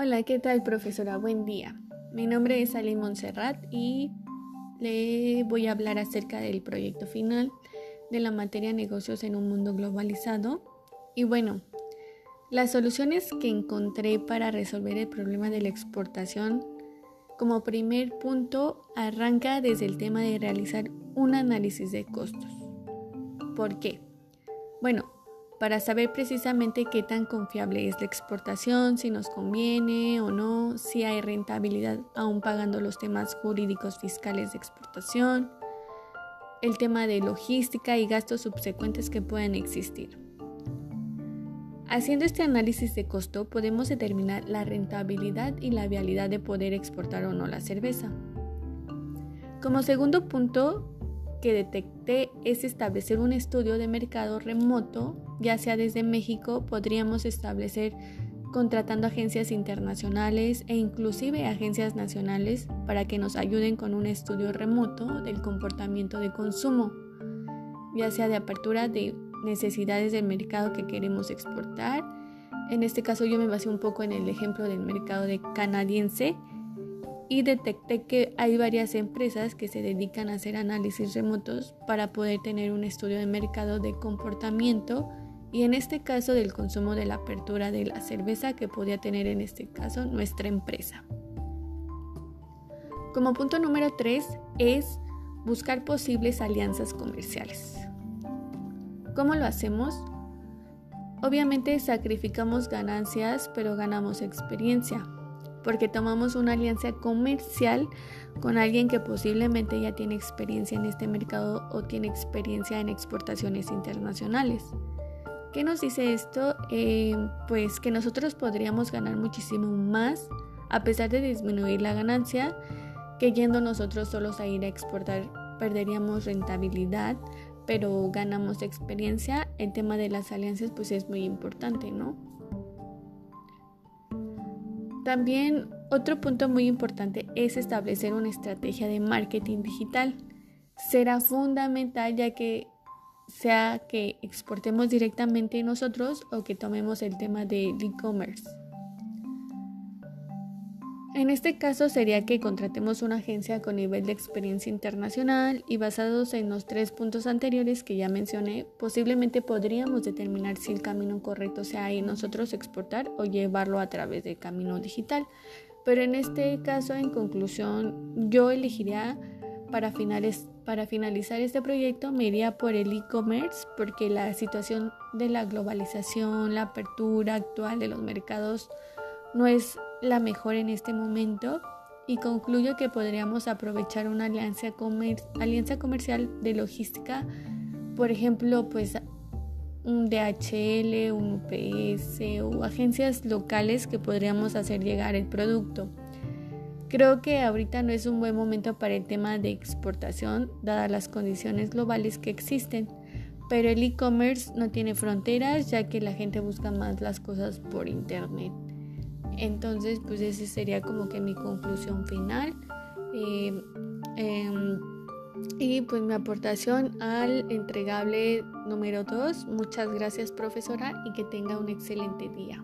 Hola, ¿qué tal profesora? Buen día. Mi nombre es Ali Montserrat y le voy a hablar acerca del proyecto final de la materia negocios en un mundo globalizado. Y bueno, las soluciones que encontré para resolver el problema de la exportación, como primer punto, arranca desde el tema de realizar un análisis de costos. ¿Por qué? Bueno, para saber precisamente qué tan confiable es la exportación, si nos conviene o no, si hay rentabilidad aún pagando los temas jurídicos fiscales de exportación, el tema de logística y gastos subsecuentes que puedan existir. Haciendo este análisis de costo podemos determinar la rentabilidad y la vialidad de poder exportar o no la cerveza. Como segundo punto, que detecté es establecer un estudio de mercado remoto, ya sea desde México, podríamos establecer contratando agencias internacionales e inclusive agencias nacionales para que nos ayuden con un estudio remoto del comportamiento de consumo, ya sea de apertura de necesidades del mercado que queremos exportar. En este caso yo me basé un poco en el ejemplo del mercado canadiense y detecté que hay varias empresas que se dedican a hacer análisis remotos para poder tener un estudio de mercado de comportamiento y en este caso del consumo de la apertura de la cerveza que podía tener en este caso nuestra empresa. Como punto número 3 es buscar posibles alianzas comerciales. ¿Cómo lo hacemos? Obviamente sacrificamos ganancias, pero ganamos experiencia porque tomamos una alianza comercial con alguien que posiblemente ya tiene experiencia en este mercado o tiene experiencia en exportaciones internacionales. ¿Qué nos dice esto? Eh, pues que nosotros podríamos ganar muchísimo más a pesar de disminuir la ganancia que yendo nosotros solos a ir a exportar perderíamos rentabilidad pero ganamos experiencia el tema de las alianzas pues es muy importante no también otro punto muy importante es establecer una estrategia de marketing digital. Será fundamental ya que sea que exportemos directamente nosotros o que tomemos el tema del e-commerce. En este caso sería que contratemos una agencia con nivel de experiencia internacional y basados en los tres puntos anteriores que ya mencioné, posiblemente podríamos determinar si el camino correcto sea ir nosotros exportar o llevarlo a través del camino digital. Pero en este caso, en conclusión, yo elegiría para, para finalizar este proyecto, me iría por el e-commerce porque la situación de la globalización, la apertura actual de los mercados no es la mejor en este momento y concluyo que podríamos aprovechar una alianza, alianza comercial de logística, por ejemplo, pues un DHL, un UPS o agencias locales que podríamos hacer llegar el producto. Creo que ahorita no es un buen momento para el tema de exportación, dadas las condiciones globales que existen, pero el e-commerce no tiene fronteras ya que la gente busca más las cosas por internet. Entonces, pues esa sería como que mi conclusión final. Eh, em, y pues mi aportación al entregable número 2. Muchas gracias profesora y que tenga un excelente día.